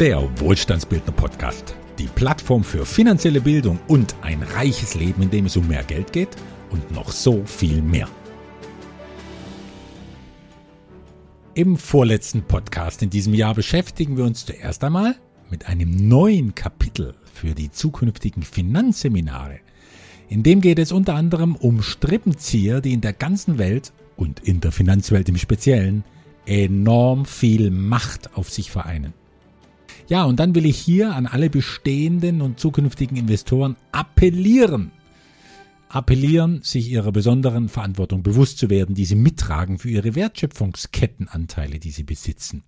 Der Wohlstandsbildner Podcast. Die Plattform für finanzielle Bildung und ein reiches Leben, in dem es um mehr Geld geht und noch so viel mehr. Im vorletzten Podcast in diesem Jahr beschäftigen wir uns zuerst einmal mit einem neuen Kapitel für die zukünftigen Finanzseminare. In dem geht es unter anderem um Strippenzieher, die in der ganzen Welt und in der Finanzwelt im Speziellen enorm viel Macht auf sich vereinen. Ja, und dann will ich hier an alle bestehenden und zukünftigen Investoren appellieren. Appellieren, sich ihrer besonderen Verantwortung bewusst zu werden, die sie mittragen für ihre Wertschöpfungskettenanteile, die sie besitzen.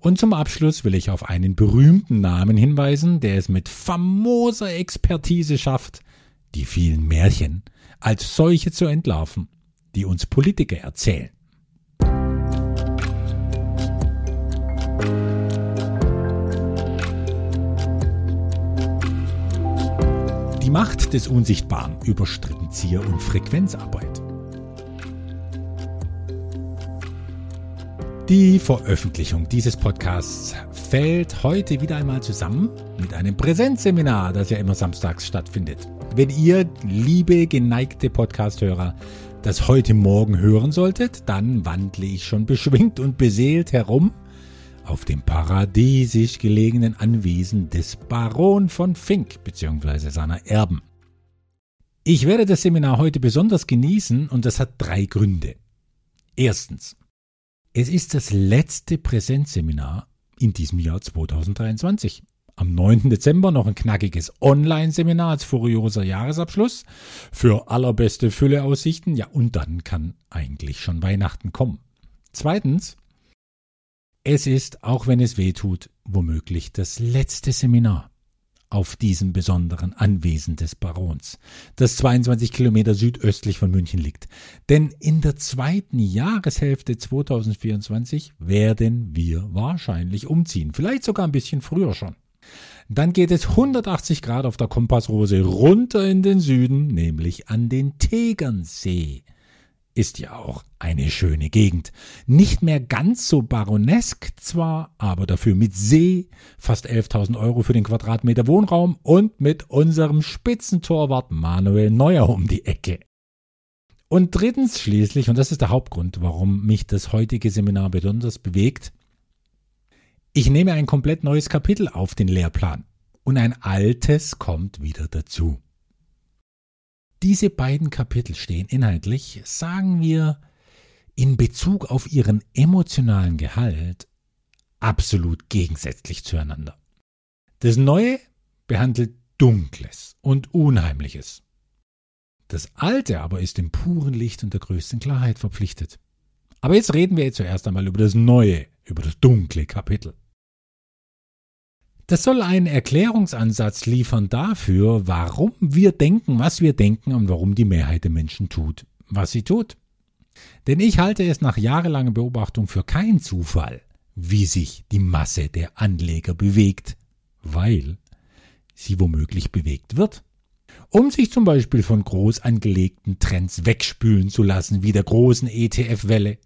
Und zum Abschluss will ich auf einen berühmten Namen hinweisen, der es mit famoser Expertise schafft, die vielen Märchen als solche zu entlarven, die uns Politiker erzählen. Die Macht des Unsichtbaren über Strippenzieher und Frequenzarbeit. Die Veröffentlichung dieses Podcasts fällt heute wieder einmal zusammen mit einem Präsenzseminar, das ja immer samstags stattfindet. Wenn ihr, liebe geneigte Podcasthörer, das heute Morgen hören solltet, dann wandle ich schon beschwingt und beseelt herum auf dem paradiesisch gelegenen Anwesen des Baron von Fink bzw. seiner Erben. Ich werde das Seminar heute besonders genießen und das hat drei Gründe. Erstens. Es ist das letzte Präsenzseminar in diesem Jahr 2023. Am 9. Dezember noch ein knackiges Online-Seminar als furioser Jahresabschluss für allerbeste Fülleaussichten. Ja, und dann kann eigentlich schon Weihnachten kommen. Zweitens, es ist, auch wenn es weh tut, womöglich das letzte Seminar auf diesem besonderen Anwesen des Barons, das 22 Kilometer südöstlich von München liegt. Denn in der zweiten Jahreshälfte 2024 werden wir wahrscheinlich umziehen, vielleicht sogar ein bisschen früher schon. Dann geht es 180 Grad auf der Kompassrose runter in den Süden, nämlich an den Tegernsee ist ja auch eine schöne Gegend. Nicht mehr ganz so baronesk zwar, aber dafür mit See, fast 11.000 Euro für den Quadratmeter Wohnraum und mit unserem Spitzentorwart Manuel Neuer um die Ecke. Und drittens schließlich, und das ist der Hauptgrund, warum mich das heutige Seminar besonders bewegt, ich nehme ein komplett neues Kapitel auf den Lehrplan und ein altes kommt wieder dazu. Diese beiden Kapitel stehen inhaltlich, sagen wir, in Bezug auf ihren emotionalen Gehalt absolut gegensätzlich zueinander. Das Neue behandelt Dunkles und Unheimliches. Das Alte aber ist dem puren Licht und der größten Klarheit verpflichtet. Aber jetzt reden wir zuerst einmal über das Neue, über das dunkle Kapitel. Das soll einen Erklärungsansatz liefern dafür, warum wir denken, was wir denken und warum die Mehrheit der Menschen tut, was sie tut. Denn ich halte es nach jahrelanger Beobachtung für keinen Zufall, wie sich die Masse der Anleger bewegt, weil sie womöglich bewegt wird. Um sich zum Beispiel von groß angelegten Trends wegspülen zu lassen, wie der großen ETF-Welle,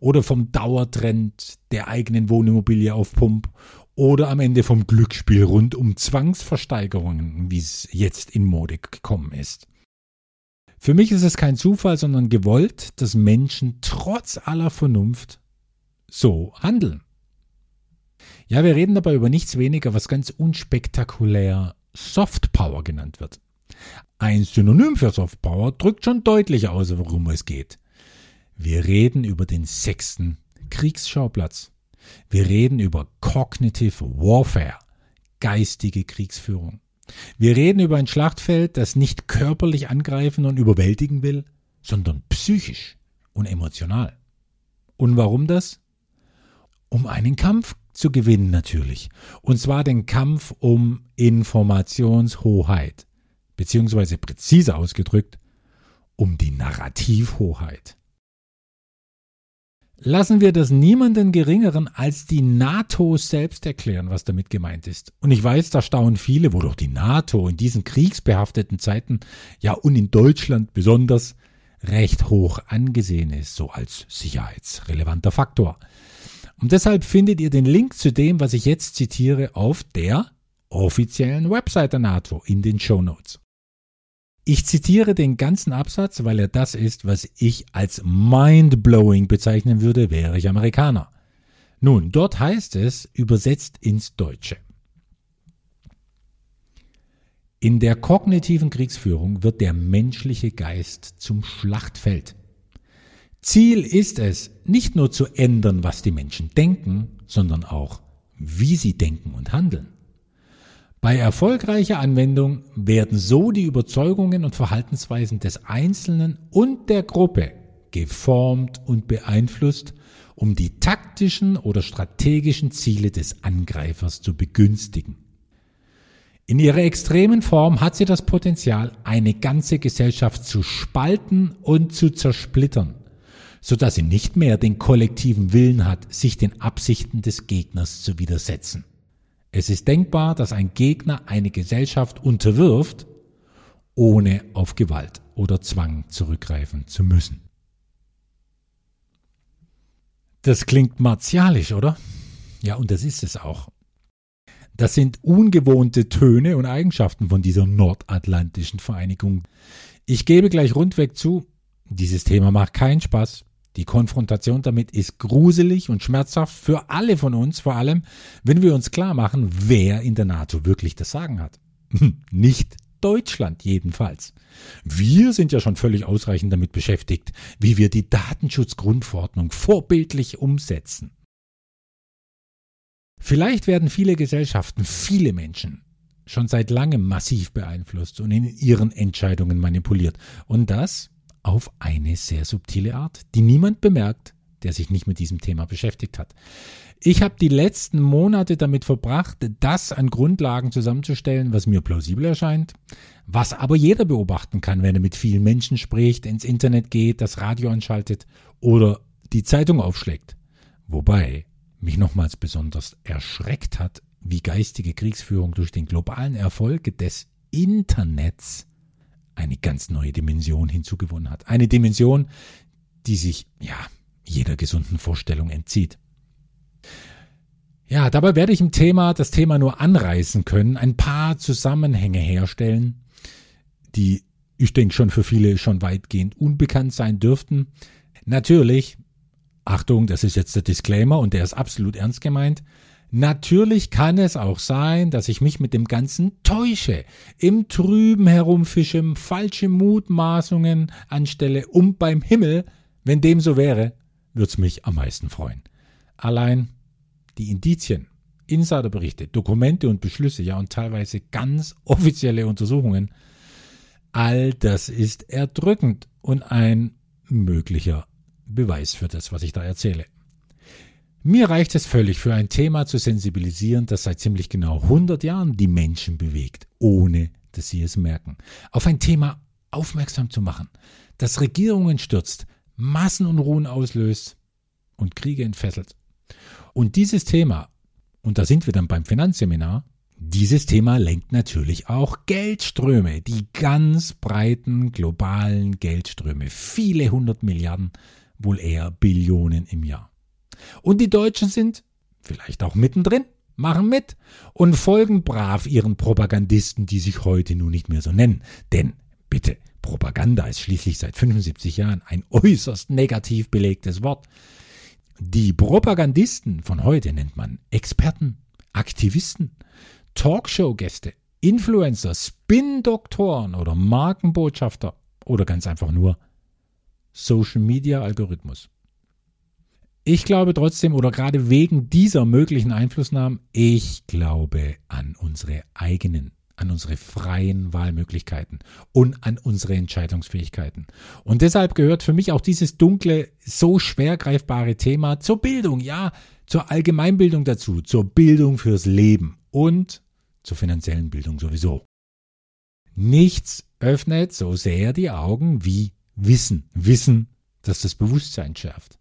oder vom Dauertrend der eigenen Wohnimmobilie auf Pump oder am Ende vom Glücksspiel rund um Zwangsversteigerungen, wie es jetzt in Mode gekommen ist. Für mich ist es kein Zufall, sondern gewollt, dass Menschen trotz aller Vernunft so handeln. Ja, wir reden dabei über nichts weniger, was ganz unspektakulär Soft Power genannt wird. Ein Synonym für Soft Power drückt schon deutlich aus, worum es geht. Wir reden über den sechsten Kriegsschauplatz. Wir reden über Cognitive Warfare, geistige Kriegsführung. Wir reden über ein Schlachtfeld, das nicht körperlich angreifen und überwältigen will, sondern psychisch und emotional. Und warum das? Um einen Kampf zu gewinnen natürlich. Und zwar den Kampf um Informationshoheit. Beziehungsweise präziser ausgedrückt, um die Narrativhoheit. Lassen wir das niemanden geringeren als die NATO selbst erklären, was damit gemeint ist. Und ich weiß, da staunen viele, wo doch die NATO in diesen kriegsbehafteten Zeiten, ja und in Deutschland besonders, recht hoch angesehen ist, so als sicherheitsrelevanter Faktor. Und deshalb findet ihr den Link zu dem, was ich jetzt zitiere, auf der offiziellen Website der NATO in den Show Notes. Ich zitiere den ganzen Absatz, weil er das ist, was ich als mind-blowing bezeichnen würde, wäre ich Amerikaner. Nun, dort heißt es, übersetzt ins Deutsche. In der kognitiven Kriegsführung wird der menschliche Geist zum Schlachtfeld. Ziel ist es, nicht nur zu ändern, was die Menschen denken, sondern auch, wie sie denken und handeln. Bei erfolgreicher Anwendung werden so die Überzeugungen und Verhaltensweisen des Einzelnen und der Gruppe geformt und beeinflusst, um die taktischen oder strategischen Ziele des Angreifers zu begünstigen. In ihrer extremen Form hat sie das Potenzial, eine ganze Gesellschaft zu spalten und zu zersplittern, so dass sie nicht mehr den kollektiven Willen hat, sich den Absichten des Gegners zu widersetzen. Es ist denkbar, dass ein Gegner eine Gesellschaft unterwirft, ohne auf Gewalt oder Zwang zurückgreifen zu müssen. Das klingt martialisch, oder? Ja, und das ist es auch. Das sind ungewohnte Töne und Eigenschaften von dieser nordatlantischen Vereinigung. Ich gebe gleich rundweg zu, dieses Thema macht keinen Spaß. Die Konfrontation damit ist gruselig und schmerzhaft für alle von uns, vor allem wenn wir uns klar machen, wer in der NATO wirklich das Sagen hat. Nicht Deutschland jedenfalls. Wir sind ja schon völlig ausreichend damit beschäftigt, wie wir die Datenschutzgrundverordnung vorbildlich umsetzen. Vielleicht werden viele Gesellschaften, viele Menschen schon seit langem massiv beeinflusst und in ihren Entscheidungen manipuliert. Und das auf eine sehr subtile Art, die niemand bemerkt, der sich nicht mit diesem Thema beschäftigt hat. Ich habe die letzten Monate damit verbracht, das an Grundlagen zusammenzustellen, was mir plausibel erscheint, was aber jeder beobachten kann, wenn er mit vielen Menschen spricht, ins Internet geht, das Radio anschaltet oder die Zeitung aufschlägt. Wobei mich nochmals besonders erschreckt hat, wie geistige Kriegsführung durch den globalen Erfolg des Internets eine ganz neue Dimension hinzugewonnen hat. Eine Dimension, die sich, ja, jeder gesunden Vorstellung entzieht. Ja, dabei werde ich im Thema das Thema nur anreißen können, ein paar Zusammenhänge herstellen, die ich denke schon für viele schon weitgehend unbekannt sein dürften. Natürlich, Achtung, das ist jetzt der Disclaimer und der ist absolut ernst gemeint. Natürlich kann es auch sein, dass ich mich mit dem Ganzen täusche, im Trüben herumfische, falsche Mutmaßungen anstelle und beim Himmel, wenn dem so wäre, wird's mich am meisten freuen. Allein die Indizien, Insiderberichte, Dokumente und Beschlüsse, ja und teilweise ganz offizielle Untersuchungen, all das ist erdrückend und ein möglicher Beweis für das, was ich da erzähle. Mir reicht es völlig, für ein Thema zu sensibilisieren, das seit ziemlich genau 100 Jahren die Menschen bewegt, ohne dass sie es merken. Auf ein Thema aufmerksam zu machen, das Regierungen stürzt, Massenunruhen auslöst und Kriege entfesselt. Und dieses Thema, und da sind wir dann beim Finanzseminar, dieses Thema lenkt natürlich auch Geldströme, die ganz breiten globalen Geldströme, viele hundert Milliarden, wohl eher Billionen im Jahr. Und die Deutschen sind vielleicht auch mittendrin, machen mit und folgen brav ihren Propagandisten, die sich heute nun nicht mehr so nennen. Denn bitte, Propaganda ist schließlich seit 75 Jahren ein äußerst negativ belegtes Wort. Die Propagandisten von heute nennt man Experten, Aktivisten, Talkshow-Gäste, Influencer, Spin-Doktoren oder Markenbotschafter oder ganz einfach nur Social-Media-Algorithmus. Ich glaube trotzdem oder gerade wegen dieser möglichen Einflussnahmen, ich glaube an unsere eigenen, an unsere freien Wahlmöglichkeiten und an unsere Entscheidungsfähigkeiten. Und deshalb gehört für mich auch dieses dunkle, so schwer greifbare Thema zur Bildung, ja, zur Allgemeinbildung dazu, zur Bildung fürs Leben und zur finanziellen Bildung sowieso. Nichts öffnet so sehr die Augen wie Wissen. Wissen, das das Bewusstsein schärft.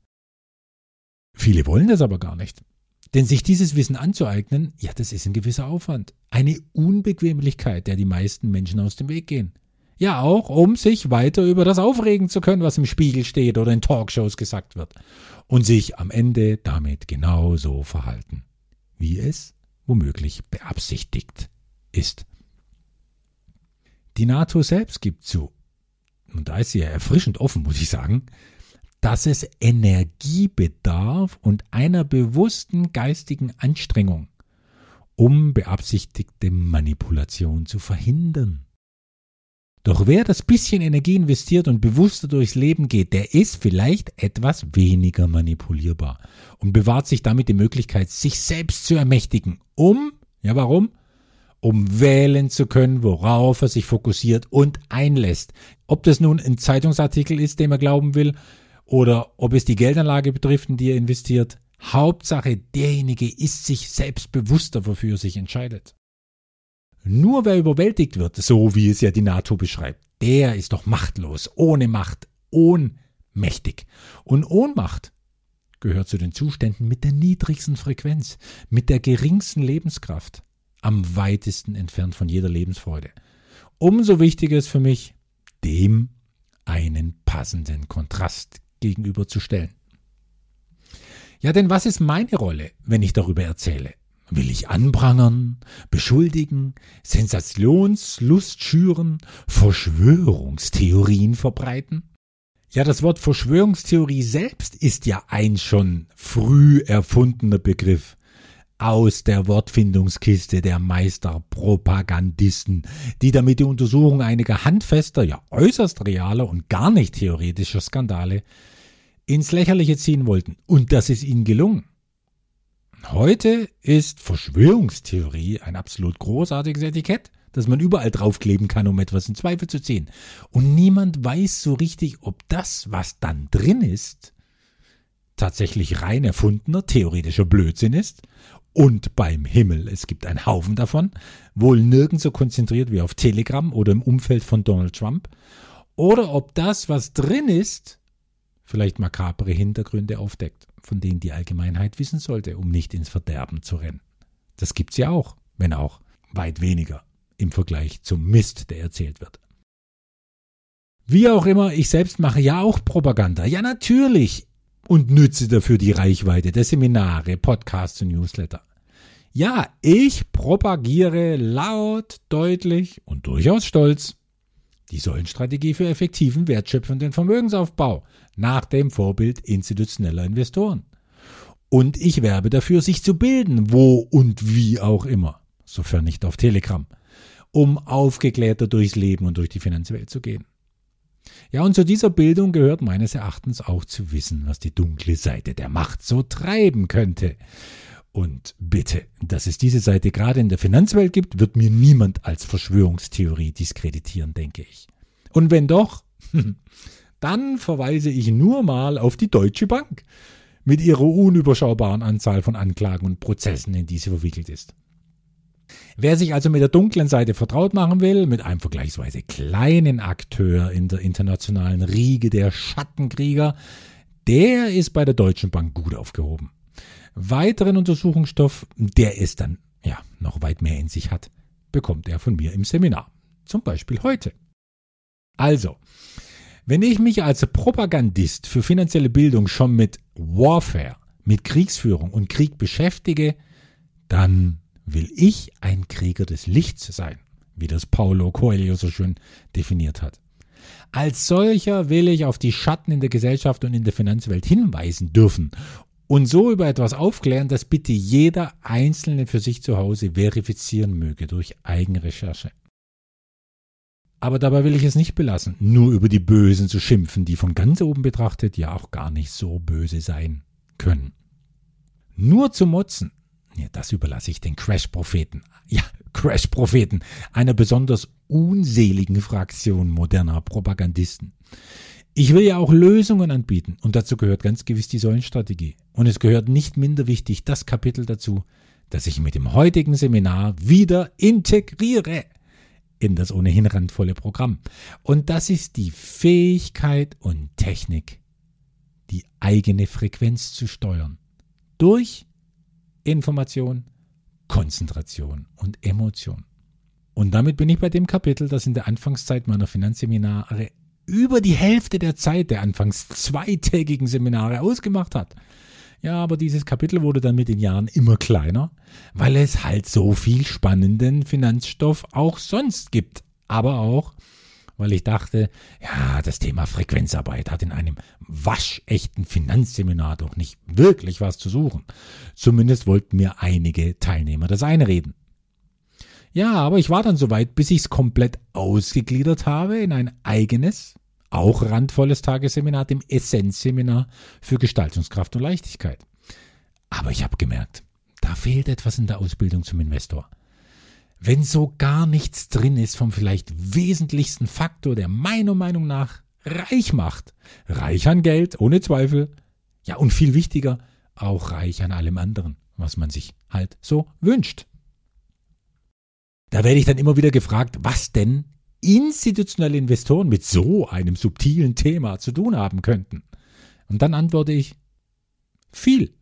Viele wollen das aber gar nicht. Denn sich dieses Wissen anzueignen, ja, das ist ein gewisser Aufwand. Eine Unbequemlichkeit, der die meisten Menschen aus dem Weg gehen. Ja, auch um sich weiter über das aufregen zu können, was im Spiegel steht oder in Talkshows gesagt wird. Und sich am Ende damit genauso verhalten, wie es womöglich beabsichtigt ist. Die NATO selbst gibt zu, und da ist sie ja erfrischend offen, muss ich sagen, dass es Energie bedarf und einer bewussten geistigen Anstrengung, um beabsichtigte Manipulation zu verhindern. Doch wer das bisschen Energie investiert und bewusster durchs Leben geht, der ist vielleicht etwas weniger manipulierbar und bewahrt sich damit die Möglichkeit, sich selbst zu ermächtigen, um, ja warum? Um wählen zu können, worauf er sich fokussiert und einlässt. Ob das nun ein Zeitungsartikel ist, dem er glauben will, oder ob es die Geldanlage betrifft, in die er investiert. Hauptsache, derjenige ist sich selbst bewusster, wofür er sich entscheidet. Nur wer überwältigt wird, so wie es ja die NATO beschreibt, der ist doch machtlos, ohne Macht, ohnmächtig. Und Ohnmacht gehört zu den Zuständen mit der niedrigsten Frequenz, mit der geringsten Lebenskraft, am weitesten entfernt von jeder Lebensfreude. Umso wichtiger ist für mich, dem einen passenden Kontrast gegenüberzustellen. Ja, denn was ist meine Rolle, wenn ich darüber erzähle? Will ich anprangern, beschuldigen, Sensationslust schüren, Verschwörungstheorien verbreiten? Ja, das Wort Verschwörungstheorie selbst ist ja ein schon früh erfundener Begriff aus der Wortfindungskiste der Meisterpropagandisten, die damit die Untersuchung einiger handfester, ja äußerst realer und gar nicht theoretischer Skandale ins Lächerliche ziehen wollten. Und das ist ihnen gelungen. Heute ist Verschwörungstheorie ein absolut großartiges Etikett, das man überall draufkleben kann, um etwas in Zweifel zu ziehen. Und niemand weiß so richtig, ob das, was dann drin ist, tatsächlich rein erfundener theoretischer Blödsinn ist und beim Himmel, es gibt einen Haufen davon, wohl nirgends so konzentriert wie auf Telegram oder im Umfeld von Donald Trump, oder ob das, was drin ist, vielleicht makabre Hintergründe aufdeckt, von denen die Allgemeinheit wissen sollte, um nicht ins Verderben zu rennen. Das gibt's ja auch, wenn auch weit weniger im Vergleich zum Mist, der erzählt wird. Wie auch immer, ich selbst mache ja auch Propaganda. Ja, natürlich. Und nütze dafür die Reichweite der Seminare, Podcasts und Newsletter. Ja, ich propagiere laut, deutlich und durchaus stolz die Säulenstrategie für effektiven, wertschöpfenden Vermögensaufbau nach dem Vorbild institutioneller Investoren. Und ich werbe dafür, sich zu bilden, wo und wie auch immer, sofern nicht auf Telegram, um aufgeklärter durchs Leben und durch die Finanzwelt zu gehen. Ja, und zu dieser Bildung gehört meines Erachtens auch zu wissen, was die dunkle Seite der Macht so treiben könnte. Und bitte, dass es diese Seite gerade in der Finanzwelt gibt, wird mir niemand als Verschwörungstheorie diskreditieren, denke ich. Und wenn doch, dann verweise ich nur mal auf die Deutsche Bank mit ihrer unüberschaubaren Anzahl von Anklagen und Prozessen, in die sie verwickelt ist. Wer sich also mit der dunklen Seite vertraut machen will, mit einem vergleichsweise kleinen Akteur in der internationalen Riege der Schattenkrieger, der ist bei der Deutschen Bank gut aufgehoben weiteren Untersuchungsstoff, der es dann ja noch weit mehr in sich hat, bekommt er von mir im Seminar. Zum Beispiel heute. Also, wenn ich mich als Propagandist für finanzielle Bildung schon mit Warfare, mit Kriegsführung und Krieg beschäftige, dann will ich ein Krieger des Lichts sein, wie das Paulo Coelho so schön definiert hat. Als solcher will ich auf die Schatten in der Gesellschaft und in der Finanzwelt hinweisen dürfen und so über etwas aufklären, das bitte jeder Einzelne für sich zu Hause verifizieren möge durch Eigenrecherche. Aber dabei will ich es nicht belassen, nur über die Bösen zu schimpfen, die von ganz oben betrachtet ja auch gar nicht so böse sein können. Nur zu motzen, ja, das überlasse ich den Crash-Propheten. Ja, Crash-Propheten, einer besonders unseligen Fraktion moderner Propagandisten. Ich will ja auch Lösungen anbieten und dazu gehört ganz gewiss die Säulenstrategie. Und es gehört nicht minder wichtig das Kapitel dazu, das ich mit dem heutigen Seminar wieder integriere in das ohnehin randvolle Programm. Und das ist die Fähigkeit und Technik, die eigene Frequenz zu steuern. Durch Information, Konzentration und Emotion. Und damit bin ich bei dem Kapitel, das in der Anfangszeit meiner Finanzseminare über die Hälfte der Zeit der anfangs zweitägigen Seminare ausgemacht hat. Ja, aber dieses Kapitel wurde dann mit den Jahren immer kleiner, weil es halt so viel spannenden Finanzstoff auch sonst gibt. Aber auch, weil ich dachte, ja, das Thema Frequenzarbeit hat in einem waschechten Finanzseminar doch nicht wirklich was zu suchen. Zumindest wollten mir einige Teilnehmer das einreden. Ja, aber ich war dann soweit, bis ich es komplett ausgegliedert habe in ein eigenes, auch randvolles Tagesseminar, dem Essenzseminar für Gestaltungskraft und Leichtigkeit. Aber ich habe gemerkt, da fehlt etwas in der Ausbildung zum Investor. Wenn so gar nichts drin ist vom vielleicht wesentlichsten Faktor, der meiner Meinung nach reich macht. Reich an Geld, ohne Zweifel. Ja, und viel wichtiger, auch reich an allem anderen, was man sich halt so wünscht. Da werde ich dann immer wieder gefragt, was denn institutionelle Investoren mit so einem subtilen Thema zu tun haben könnten. Und dann antworte ich, viel.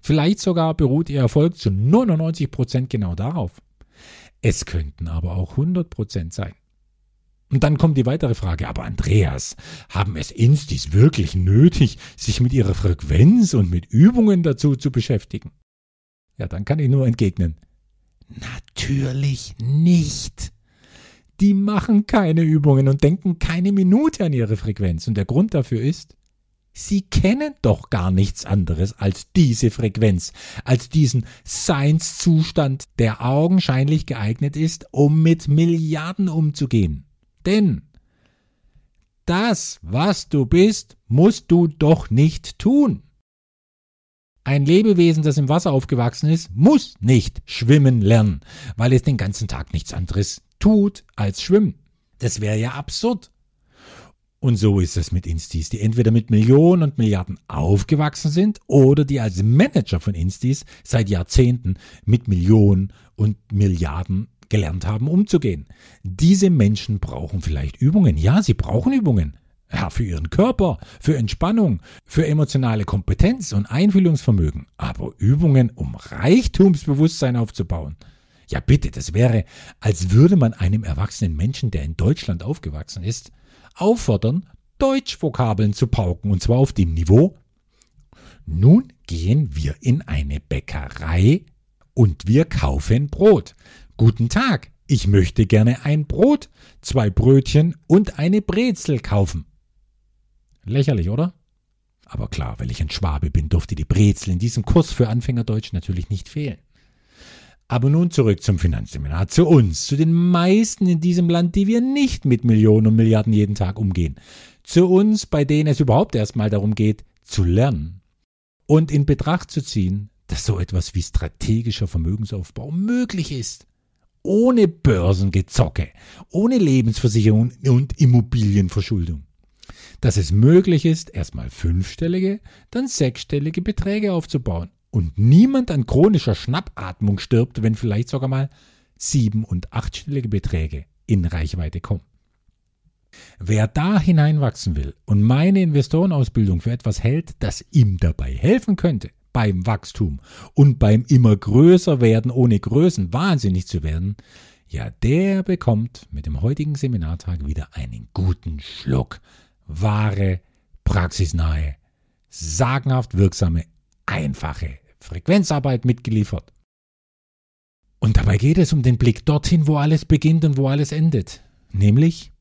Vielleicht sogar beruht ihr Erfolg zu 99 Prozent genau darauf. Es könnten aber auch 100 Prozent sein. Und dann kommt die weitere Frage, aber Andreas, haben es Instis wirklich nötig, sich mit ihrer Frequenz und mit Übungen dazu zu beschäftigen? Ja, dann kann ich nur entgegnen, Natürlich nicht. Die machen keine Übungen und denken keine Minute an ihre Frequenz. Und der Grund dafür ist, sie kennen doch gar nichts anderes als diese Frequenz, als diesen Seinszustand, der augenscheinlich geeignet ist, um mit Milliarden umzugehen. Denn das, was du bist, musst du doch nicht tun. Ein Lebewesen, das im Wasser aufgewachsen ist, muss nicht schwimmen lernen, weil es den ganzen Tag nichts anderes tut als schwimmen. Das wäre ja absurd. Und so ist es mit Instis, die entweder mit Millionen und Milliarden aufgewachsen sind oder die als Manager von Instis seit Jahrzehnten mit Millionen und Milliarden gelernt haben, umzugehen. Diese Menschen brauchen vielleicht Übungen. Ja, sie brauchen Übungen. Ja, für ihren Körper, für Entspannung, für emotionale Kompetenz und Einfühlungsvermögen. Aber Übungen, um Reichtumsbewusstsein aufzubauen. Ja, bitte, das wäre, als würde man einem erwachsenen Menschen, der in Deutschland aufgewachsen ist, auffordern, Deutschvokabeln zu pauken, und zwar auf dem Niveau. Nun gehen wir in eine Bäckerei und wir kaufen Brot. Guten Tag, ich möchte gerne ein Brot, zwei Brötchen und eine Brezel kaufen. Lächerlich, oder? Aber klar, weil ich ein Schwabe bin, durfte die Brezel in diesem Kurs für Anfängerdeutsch natürlich nicht fehlen. Aber nun zurück zum Finanzseminar, zu uns, zu den meisten in diesem Land, die wir nicht mit Millionen und Milliarden jeden Tag umgehen. Zu uns, bei denen es überhaupt erstmal darum geht, zu lernen und in Betracht zu ziehen, dass so etwas wie strategischer Vermögensaufbau möglich ist. Ohne Börsengezocke, ohne Lebensversicherung und Immobilienverschuldung dass es möglich ist, erstmal fünfstellige, dann sechsstellige Beträge aufzubauen und niemand an chronischer Schnappatmung stirbt, wenn vielleicht sogar mal sieben- und achtstellige Beträge in Reichweite kommen. Wer da hineinwachsen will und meine Investorenausbildung für etwas hält, das ihm dabei helfen könnte, beim Wachstum und beim immer größer werden, ohne Größen wahnsinnig zu werden, ja, der bekommt mit dem heutigen Seminartag wieder einen guten Schluck wahre, praxisnahe, sagenhaft wirksame, einfache Frequenzarbeit mitgeliefert. Und dabei geht es um den Blick dorthin, wo alles beginnt und wo alles endet, nämlich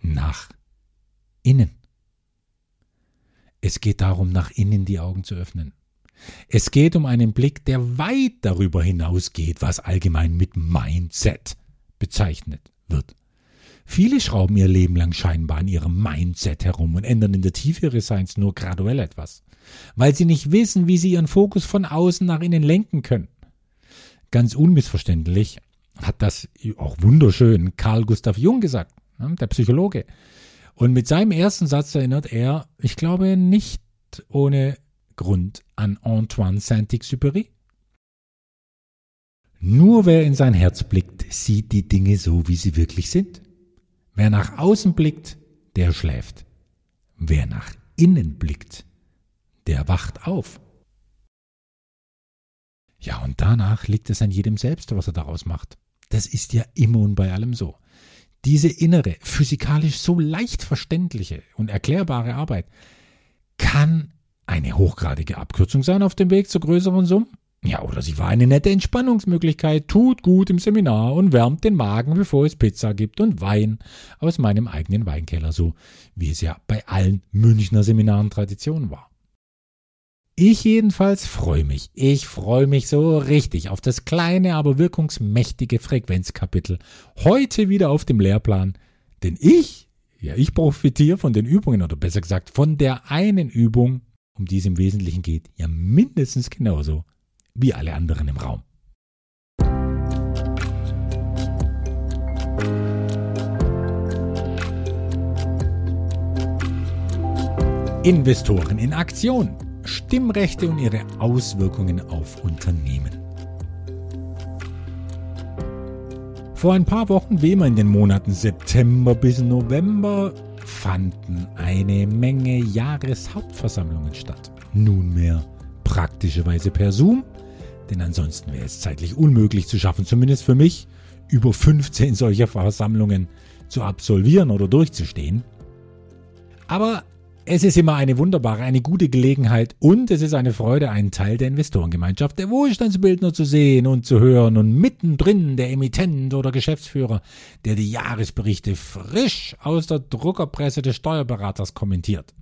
nach innen. Es geht darum, nach innen die Augen zu öffnen. Es geht um einen Blick, der weit darüber hinausgeht, was allgemein mit Mindset bezeichnet wird. Viele schrauben ihr Leben lang scheinbar an ihrem Mindset herum und ändern in der Tiefe ihres Seins nur graduell etwas, weil sie nicht wissen, wie sie ihren Fokus von außen nach innen lenken können. Ganz unmissverständlich hat das auch wunderschön Carl Gustav Jung gesagt, ne, der Psychologe. Und mit seinem ersten Satz erinnert er, ich glaube nicht ohne Grund an Antoine Saint-Exupéry. Nur wer in sein Herz blickt, sieht die Dinge so, wie sie wirklich sind. Wer nach außen blickt, der schläft. Wer nach innen blickt, der wacht auf. Ja, und danach liegt es an jedem selbst, was er daraus macht. Das ist ja immer und bei allem so. Diese innere, physikalisch so leicht verständliche und erklärbare Arbeit kann eine hochgradige Abkürzung sein auf dem Weg zu größeren Summen. Ja, oder sie war eine nette Entspannungsmöglichkeit, tut gut im Seminar und wärmt den Magen, bevor es Pizza gibt und Wein aus meinem eigenen Weinkeller, so wie es ja bei allen Münchner Seminaren Tradition war. Ich jedenfalls freue mich. Ich freue mich so richtig auf das kleine, aber wirkungsmächtige Frequenzkapitel. Heute wieder auf dem Lehrplan. Denn ich, ja, ich profitiere von den Übungen oder besser gesagt von der einen Übung, um die es im Wesentlichen geht, ja mindestens genauso wie alle anderen im Raum. Investoren in Aktion. Stimmrechte und ihre Auswirkungen auf Unternehmen. Vor ein paar Wochen, wie immer in den Monaten September bis November, fanden eine Menge Jahreshauptversammlungen statt. Nunmehr praktischerweise per Zoom, denn ansonsten wäre es zeitlich unmöglich zu schaffen, zumindest für mich, über 15 solcher Versammlungen zu absolvieren oder durchzustehen. Aber es ist immer eine wunderbare, eine gute Gelegenheit und es ist eine Freude, einen Teil der Investorengemeinschaft, der Wohlstandsbildner zu sehen und zu hören und mittendrin der Emittent oder Geschäftsführer, der die Jahresberichte frisch aus der Druckerpresse des Steuerberaters kommentiert.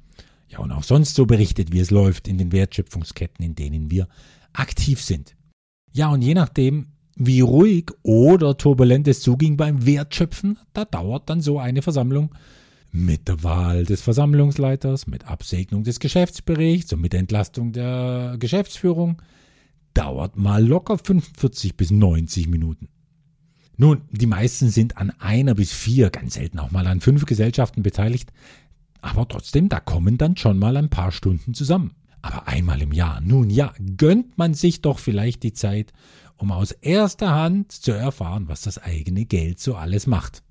Ja, und auch sonst so berichtet, wie es läuft in den Wertschöpfungsketten, in denen wir aktiv sind. Ja, und je nachdem, wie ruhig oder turbulent es zuging beim Wertschöpfen, da dauert dann so eine Versammlung mit der Wahl des Versammlungsleiters, mit Absegnung des Geschäftsberichts und mit Entlastung der Geschäftsführung dauert mal locker 45 bis 90 Minuten. Nun, die meisten sind an einer bis vier, ganz selten auch mal an fünf Gesellschaften beteiligt, aber trotzdem, da kommen dann schon mal ein paar Stunden zusammen. Aber einmal im Jahr, nun ja, gönnt man sich doch vielleicht die Zeit, um aus erster Hand zu erfahren, was das eigene Geld so alles macht.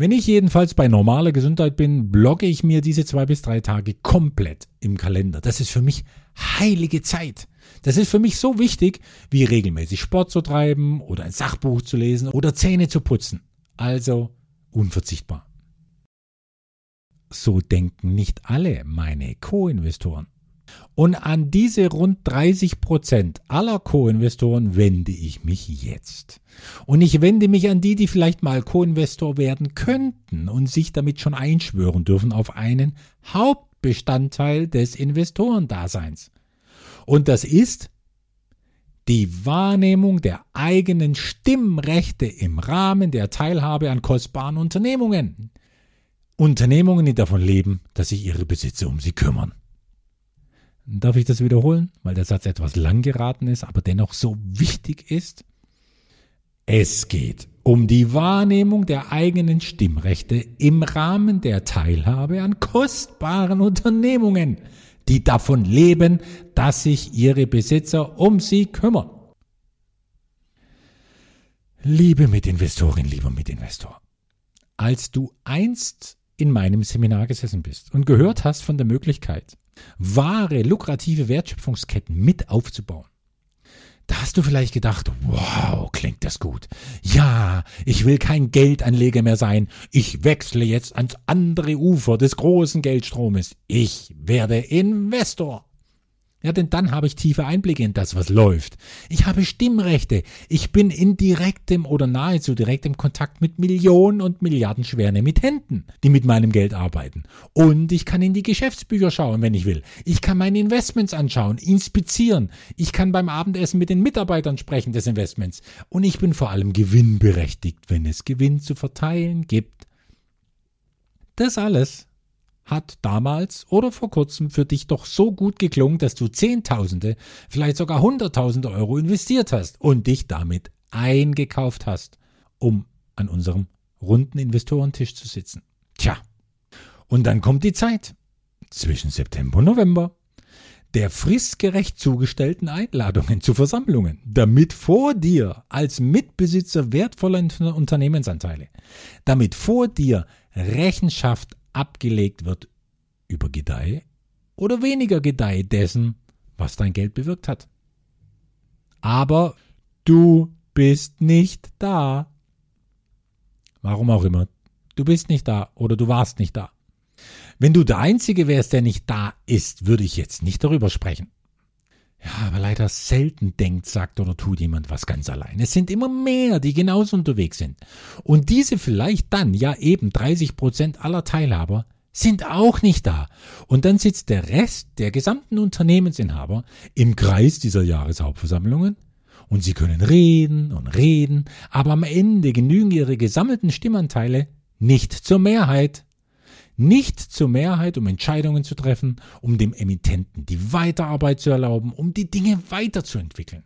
Wenn ich jedenfalls bei normaler Gesundheit bin, blogge ich mir diese zwei bis drei Tage komplett im Kalender. Das ist für mich heilige Zeit. Das ist für mich so wichtig, wie regelmäßig Sport zu treiben oder ein Sachbuch zu lesen oder Zähne zu putzen. Also unverzichtbar. So denken nicht alle meine Co-Investoren. Und an diese rund 30 Prozent aller Co-Investoren wende ich mich jetzt. Und ich wende mich an die, die vielleicht mal Co-Investor werden könnten und sich damit schon einschwören dürfen auf einen Hauptbestandteil des Investorendaseins. Und das ist die Wahrnehmung der eigenen Stimmrechte im Rahmen der Teilhabe an kostbaren Unternehmungen. Unternehmungen, die davon leben, dass sich ihre Besitzer um sie kümmern. Darf ich das wiederholen, weil der Satz etwas lang geraten ist, aber dennoch so wichtig ist? Es geht um die Wahrnehmung der eigenen Stimmrechte im Rahmen der Teilhabe an kostbaren Unternehmungen, die davon leben, dass sich ihre Besitzer um sie kümmern. Liebe Mitinvestorin, lieber Mitinvestor, als du einst in meinem Seminar gesessen bist und gehört hast von der Möglichkeit, wahre, lukrative Wertschöpfungsketten mit aufzubauen. Da hast du vielleicht gedacht, wow, klingt das gut. Ja, ich will kein Geldanleger mehr sein. Ich wechsle jetzt ans andere Ufer des großen Geldstromes. Ich werde Investor. Ja, denn dann habe ich tiefe Einblicke in das, was läuft. Ich habe Stimmrechte. Ich bin in direktem oder nahezu direktem Kontakt mit Millionen und Milliarden schweren Emittenten, die mit meinem Geld arbeiten. Und ich kann in die Geschäftsbücher schauen, wenn ich will. Ich kann meine Investments anschauen, inspizieren. Ich kann beim Abendessen mit den Mitarbeitern sprechen des Investments. Und ich bin vor allem gewinnberechtigt, wenn es Gewinn zu verteilen gibt. Das alles hat damals oder vor kurzem für dich doch so gut geklungen, dass du Zehntausende, vielleicht sogar Hunderttausende Euro investiert hast und dich damit eingekauft hast, um an unserem runden Investorentisch zu sitzen. Tja, und dann kommt die Zeit zwischen September und November der fristgerecht zugestellten Einladungen zu Versammlungen, damit vor dir als Mitbesitzer wertvoller Unternehmensanteile, damit vor dir Rechenschaft abgelegt wird über Gedeih oder weniger Gedeih dessen, was dein Geld bewirkt hat. Aber du bist nicht da. Warum auch immer. Du bist nicht da oder du warst nicht da. Wenn du der Einzige wärst, der nicht da ist, würde ich jetzt nicht darüber sprechen. Ja, aber leider selten denkt, sagt oder tut jemand was ganz allein. Es sind immer mehr, die genauso unterwegs sind. Und diese vielleicht dann, ja eben 30 Prozent aller Teilhaber, sind auch nicht da. Und dann sitzt der Rest der gesamten Unternehmensinhaber im Kreis dieser Jahreshauptversammlungen und sie können reden und reden, aber am Ende genügen ihre gesammelten Stimmanteile nicht zur Mehrheit nicht zur Mehrheit, um Entscheidungen zu treffen, um dem Emittenten die Weiterarbeit zu erlauben, um die Dinge weiterzuentwickeln.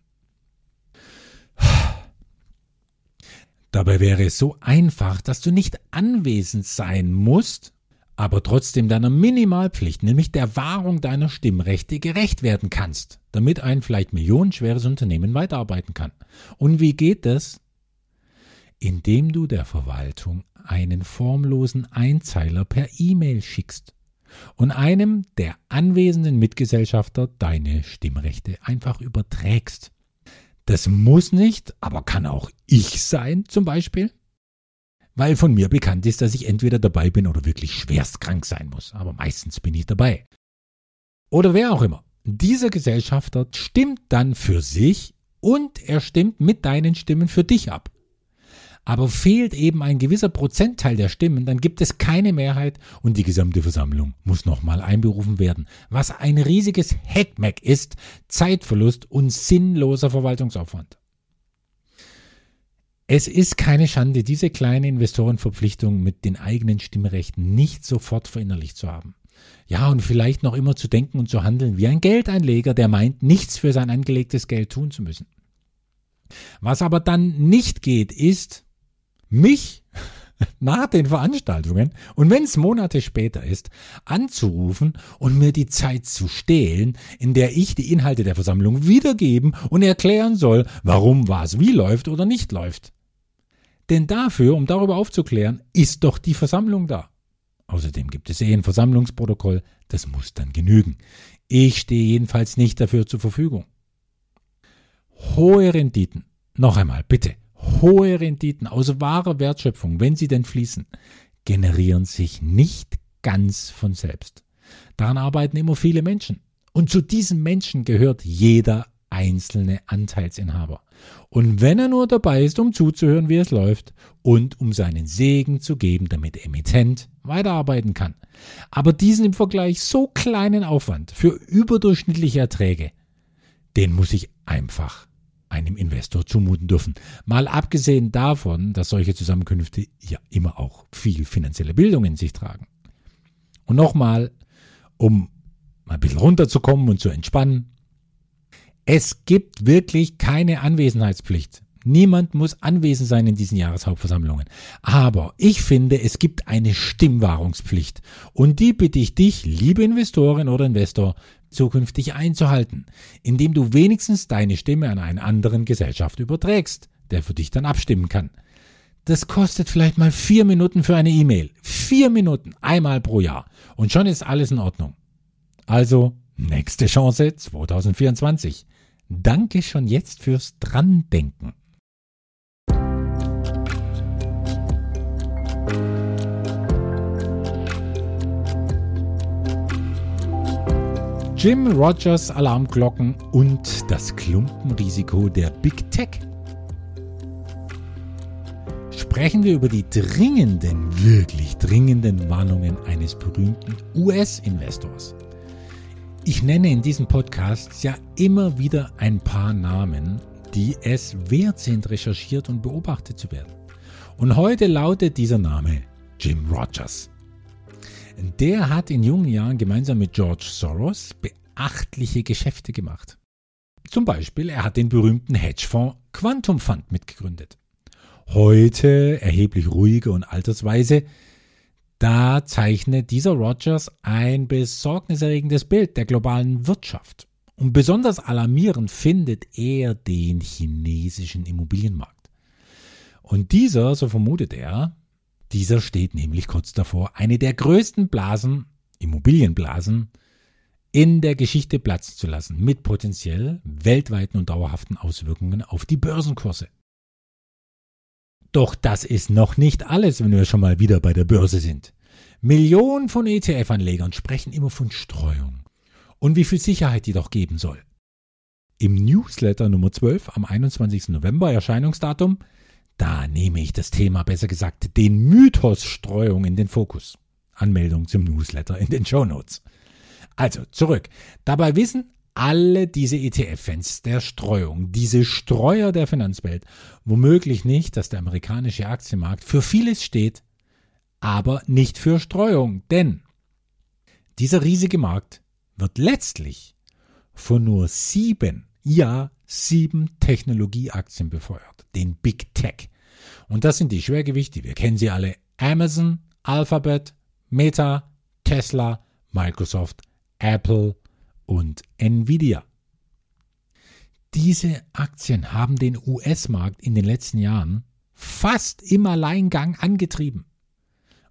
Dabei wäre es so einfach, dass du nicht anwesend sein musst, aber trotzdem deiner Minimalpflicht, nämlich der Wahrung deiner Stimmrechte, gerecht werden kannst, damit ein vielleicht millionenschweres Unternehmen weiterarbeiten kann. Und wie geht das? Indem du der Verwaltung einen formlosen Einzeiler per E-Mail schickst und einem der anwesenden Mitgesellschafter deine Stimmrechte einfach überträgst. Das muss nicht, aber kann auch ich sein zum Beispiel, weil von mir bekannt ist, dass ich entweder dabei bin oder wirklich schwerst krank sein muss, aber meistens bin ich dabei. Oder wer auch immer. Dieser Gesellschafter stimmt dann für sich und er stimmt mit deinen Stimmen für dich ab aber fehlt eben ein gewisser Prozentteil der Stimmen, dann gibt es keine Mehrheit und die gesamte Versammlung muss nochmal einberufen werden, was ein riesiges Heckmeck ist, Zeitverlust und sinnloser Verwaltungsaufwand. Es ist keine Schande, diese kleine Investorenverpflichtung mit den eigenen Stimmrechten nicht sofort verinnerlicht zu haben. Ja, und vielleicht noch immer zu denken und zu handeln wie ein Geldeinleger, der meint, nichts für sein angelegtes Geld tun zu müssen. Was aber dann nicht geht, ist, mich nach den Veranstaltungen und wenn es Monate später ist, anzurufen und mir die Zeit zu stehlen, in der ich die Inhalte der Versammlung wiedergeben und erklären soll, warum was wie läuft oder nicht läuft. Denn dafür, um darüber aufzuklären, ist doch die Versammlung da. Außerdem gibt es eh ein Versammlungsprotokoll, das muss dann genügen. Ich stehe jedenfalls nicht dafür zur Verfügung. Hohe Renditen. Noch einmal, bitte hohe Renditen aus wahrer Wertschöpfung, wenn sie denn fließen, generieren sich nicht ganz von selbst. Daran arbeiten immer viele Menschen. Und zu diesen Menschen gehört jeder einzelne Anteilsinhaber. Und wenn er nur dabei ist, um zuzuhören, wie es läuft und um seinen Segen zu geben, damit Emittent weiterarbeiten kann. Aber diesen im Vergleich so kleinen Aufwand für überdurchschnittliche Erträge, den muss ich einfach einem Investor zumuten dürfen. Mal abgesehen davon, dass solche Zusammenkünfte ja immer auch viel finanzielle Bildung in sich tragen. Und nochmal, um mal ein bisschen runterzukommen und zu entspannen. Es gibt wirklich keine Anwesenheitspflicht. Niemand muss anwesend sein in diesen Jahreshauptversammlungen. Aber ich finde, es gibt eine Stimmwahrungspflicht. Und die bitte ich dich, liebe Investorin oder Investor, zukünftig einzuhalten, indem du wenigstens deine Stimme an einen anderen Gesellschaft überträgst, der für dich dann abstimmen kann. Das kostet vielleicht mal vier Minuten für eine E-Mail. Vier Minuten, einmal pro Jahr. Und schon ist alles in Ordnung. Also, nächste Chance 2024. Danke schon jetzt fürs Drandenken. Jim Rogers Alarmglocken und das Klumpenrisiko der Big Tech. Sprechen wir über die dringenden, wirklich dringenden Warnungen eines berühmten US-Investors. Ich nenne in diesem Podcast ja immer wieder ein paar Namen, die es wert sind, recherchiert und beobachtet zu werden. Und heute lautet dieser Name Jim Rogers. Der hat in jungen Jahren gemeinsam mit George Soros beachtliche Geschäfte gemacht. Zum Beispiel, er hat den berühmten Hedgefonds Quantum Fund mitgegründet. Heute erheblich ruhiger und altersweise, da zeichnet dieser Rogers ein besorgniserregendes Bild der globalen Wirtschaft. Und besonders alarmierend findet er den chinesischen Immobilienmarkt. Und dieser, so vermutet er, dieser steht nämlich kurz davor, eine der größten Blasen, Immobilienblasen, in der Geschichte platzen zu lassen, mit potenziell weltweiten und dauerhaften Auswirkungen auf die Börsenkurse. Doch das ist noch nicht alles, wenn wir schon mal wieder bei der Börse sind. Millionen von ETF-Anlegern sprechen immer von Streuung und wie viel Sicherheit die doch geben soll. Im Newsletter Nummer 12 am 21. November Erscheinungsdatum, da nehme ich das Thema, besser gesagt, den Mythos Streuung in den Fokus. Anmeldung zum Newsletter in den Show Notes. Also zurück. Dabei wissen alle diese ETF-Fans der Streuung, diese Streuer der Finanzwelt, womöglich nicht, dass der amerikanische Aktienmarkt für vieles steht, aber nicht für Streuung. Denn dieser riesige Markt wird letztlich von nur sieben, ja, sieben Technologieaktien befeuert, den Big Tech. Und das sind die Schwergewichte, wir kennen sie alle, Amazon, Alphabet, Meta, Tesla, Microsoft, Apple und Nvidia. Diese Aktien haben den US-Markt in den letzten Jahren fast im Alleingang angetrieben.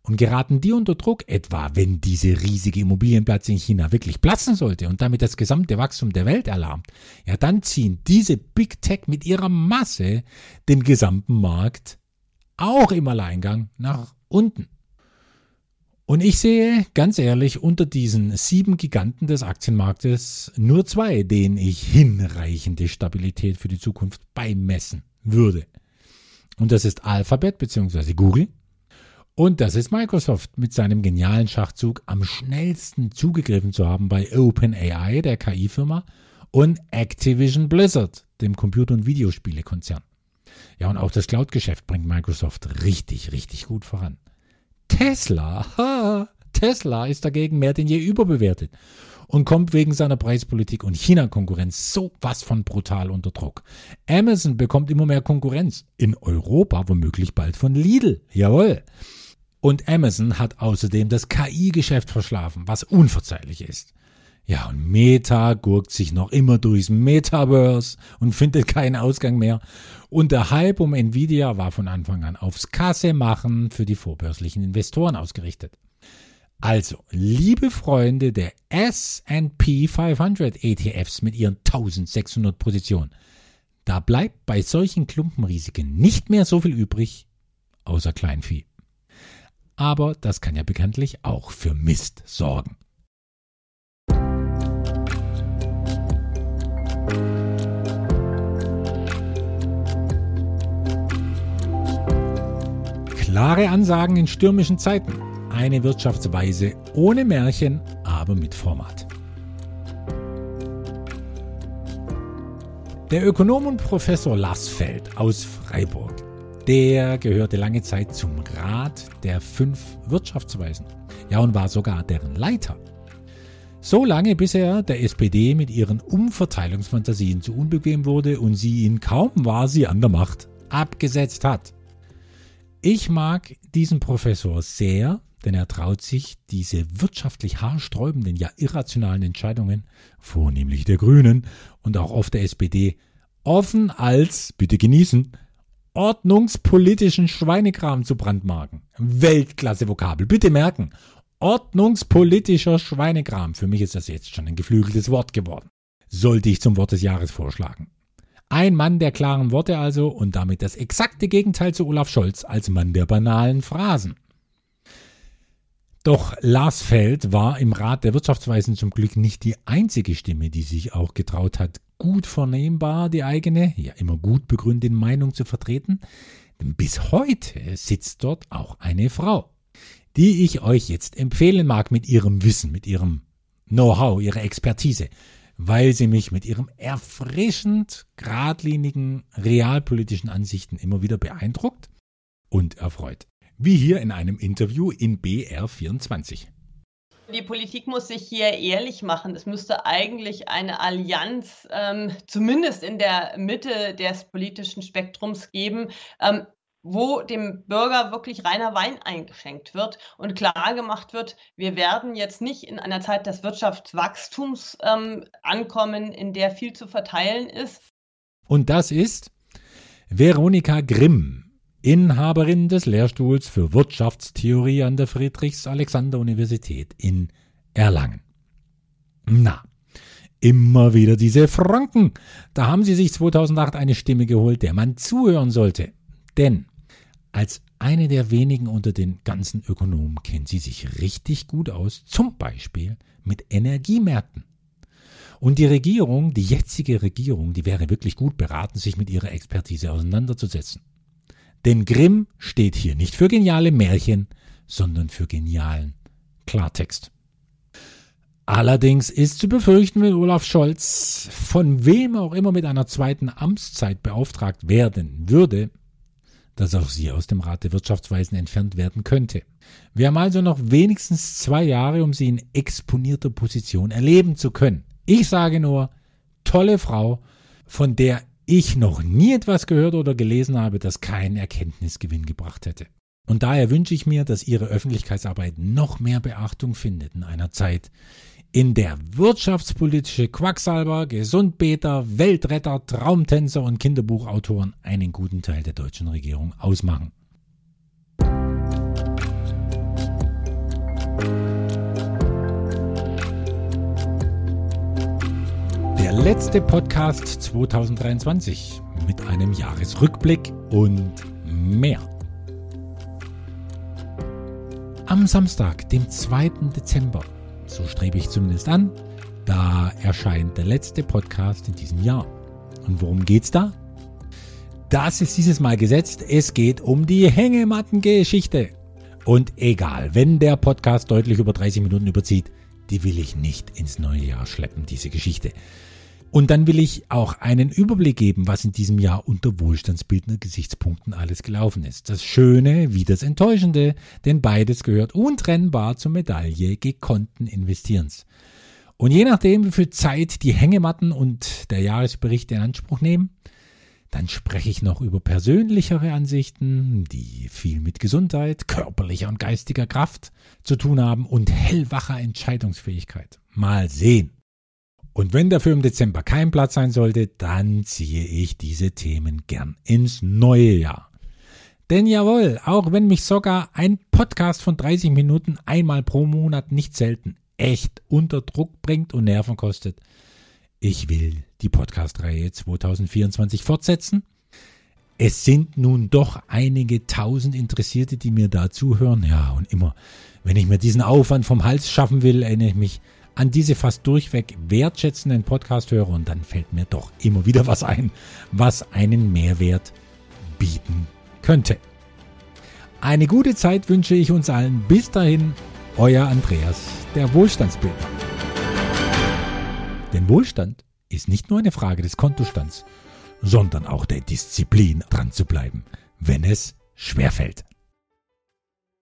Und geraten die unter Druck, etwa wenn diese riesige Immobilienplatz in China wirklich platzen sollte und damit das gesamte Wachstum der Welt erlahmt, ja dann ziehen diese Big Tech mit ihrer Masse den gesamten Markt auch im Alleingang nach unten. Und ich sehe, ganz ehrlich, unter diesen sieben Giganten des Aktienmarktes nur zwei, denen ich hinreichende Stabilität für die Zukunft beimessen würde. Und das ist Alphabet bzw. Google und das ist Microsoft mit seinem genialen Schachzug am schnellsten zugegriffen zu haben bei OpenAI, der KI-Firma, und Activision Blizzard, dem Computer- und Videospielekonzern. Ja, und auch das Cloud-Geschäft bringt Microsoft richtig, richtig gut voran. Tesla, ha, Tesla ist dagegen mehr denn je überbewertet und kommt wegen seiner Preispolitik und China-Konkurrenz so was von brutal unter Druck. Amazon bekommt immer mehr Konkurrenz. In Europa womöglich bald von Lidl. Jawohl. Und Amazon hat außerdem das KI-Geschäft verschlafen, was unverzeihlich ist. Ja, und Meta gurkt sich noch immer durchs Metaverse und findet keinen Ausgang mehr. Und der Hype um Nvidia war von Anfang an aufs Kasse machen für die vorbörslichen Investoren ausgerichtet. Also, liebe Freunde der S&P 500 ETFs mit ihren 1600 Positionen, da bleibt bei solchen Klumpenrisiken nicht mehr so viel übrig, außer Kleinvieh aber das kann ja bekanntlich auch für Mist sorgen. Klare Ansagen in stürmischen Zeiten. Eine Wirtschaftsweise ohne Märchen, aber mit Format. Der Ökonom und Professor Lassfeld aus Freiburg der gehörte lange Zeit zum Rat der fünf Wirtschaftsweisen. Ja, und war sogar deren Leiter. So lange, bis er der SPD mit ihren Umverteilungsfantasien zu unbequem wurde und sie ihn kaum war sie an der Macht abgesetzt hat. Ich mag diesen Professor sehr, denn er traut sich diese wirtschaftlich haarsträubenden, ja irrationalen Entscheidungen, vornehmlich der Grünen und auch oft der SPD, offen als, bitte genießen, ordnungspolitischen Schweinekram zu brandmarken. Weltklasse-Vokabel. Bitte merken. Ordnungspolitischer Schweinekram. Für mich ist das jetzt schon ein geflügeltes Wort geworden. Sollte ich zum Wort des Jahres vorschlagen. Ein Mann der klaren Worte also und damit das exakte Gegenteil zu Olaf Scholz als Mann der banalen Phrasen. Doch Lars Feld war im Rat der Wirtschaftsweisen zum Glück nicht die einzige Stimme, die sich auch getraut hat, gut vernehmbar die eigene, ja immer gut begründete Meinung zu vertreten. Denn bis heute sitzt dort auch eine Frau, die ich euch jetzt empfehlen mag mit ihrem Wissen, mit ihrem Know-how, ihrer Expertise, weil sie mich mit ihrem erfrischend geradlinigen realpolitischen Ansichten immer wieder beeindruckt und erfreut wie hier in einem Interview in BR24. Die Politik muss sich hier ehrlich machen. Es müsste eigentlich eine Allianz, ähm, zumindest in der Mitte des politischen Spektrums geben, ähm, wo dem Bürger wirklich reiner Wein eingeschenkt wird und klar gemacht wird, wir werden jetzt nicht in einer Zeit des Wirtschaftswachstums ähm, ankommen, in der viel zu verteilen ist. Und das ist Veronika Grimm, Inhaberin des Lehrstuhls für Wirtschaftstheorie an der Friedrichs-Alexander-Universität in Erlangen. Na, immer wieder diese Franken. Da haben sie sich 2008 eine Stimme geholt, der man zuhören sollte. Denn Als eine der wenigen unter den ganzen Ökonomen kennt sie sich richtig gut aus, zum Beispiel mit Energiemärkten. Und die Regierung, die jetzige Regierung, die wäre wirklich gut beraten, sich mit ihrer Expertise auseinanderzusetzen. Denn Grimm steht hier nicht für geniale Märchen, sondern für genialen Klartext. Allerdings ist zu befürchten, wenn Olaf Scholz von wem auch immer mit einer zweiten Amtszeit beauftragt werden würde, dass auch sie aus dem Rat der Wirtschaftsweisen entfernt werden könnte. Wir haben also noch wenigstens zwei Jahre, um sie in exponierter Position erleben zu können. Ich sage nur, tolle Frau, von der ich noch nie etwas gehört oder gelesen habe, das keinen Erkenntnisgewinn gebracht hätte. Und daher wünsche ich mir, dass ihre Öffentlichkeitsarbeit noch mehr Beachtung findet in einer Zeit, in der wirtschaftspolitische Quacksalber, Gesundbeter, Weltretter, Traumtänzer und Kinderbuchautoren einen guten Teil der deutschen Regierung ausmachen. Der letzte Podcast 2023 mit einem Jahresrückblick und mehr. Am Samstag, dem 2. Dezember, so strebe ich zumindest an, da erscheint der letzte Podcast in diesem Jahr. Und worum geht's da? Das ist dieses Mal gesetzt. Es geht um die Hängematten-Geschichte. Und egal, wenn der Podcast deutlich über 30 Minuten überzieht, die will ich nicht ins neue Jahr schleppen, diese Geschichte. Und dann will ich auch einen Überblick geben, was in diesem Jahr unter wohlstandsbildender Gesichtspunkten alles gelaufen ist. Das Schöne wie das Enttäuschende, denn beides gehört untrennbar zur Medaille gekonnten Investierens. Und je nachdem, wie viel Zeit die Hängematten und der Jahresbericht in Anspruch nehmen, dann spreche ich noch über persönlichere Ansichten, die viel mit Gesundheit, körperlicher und geistiger Kraft zu tun haben und hellwacher Entscheidungsfähigkeit. Mal sehen. Und wenn dafür im Dezember kein Platz sein sollte, dann ziehe ich diese Themen gern ins neue Jahr. Denn jawohl, auch wenn mich sogar ein Podcast von 30 Minuten einmal pro Monat nicht selten echt unter Druck bringt und Nerven kostet, ich will die Podcast-Reihe 2024 fortsetzen. Es sind nun doch einige tausend Interessierte, die mir da zuhören. Ja, und immer, wenn ich mir diesen Aufwand vom Hals schaffen will, erinnere ich mich an diese fast durchweg wertschätzenden Podcast-Hörer und dann fällt mir doch immer wieder was ein, was einen Mehrwert bieten könnte. Eine gute Zeit wünsche ich uns allen. Bis dahin, euer Andreas, der Wohlstandsbildner. Denn Wohlstand ist nicht nur eine Frage des Kontostands, sondern auch der Disziplin dran zu bleiben, wenn es schwerfällt.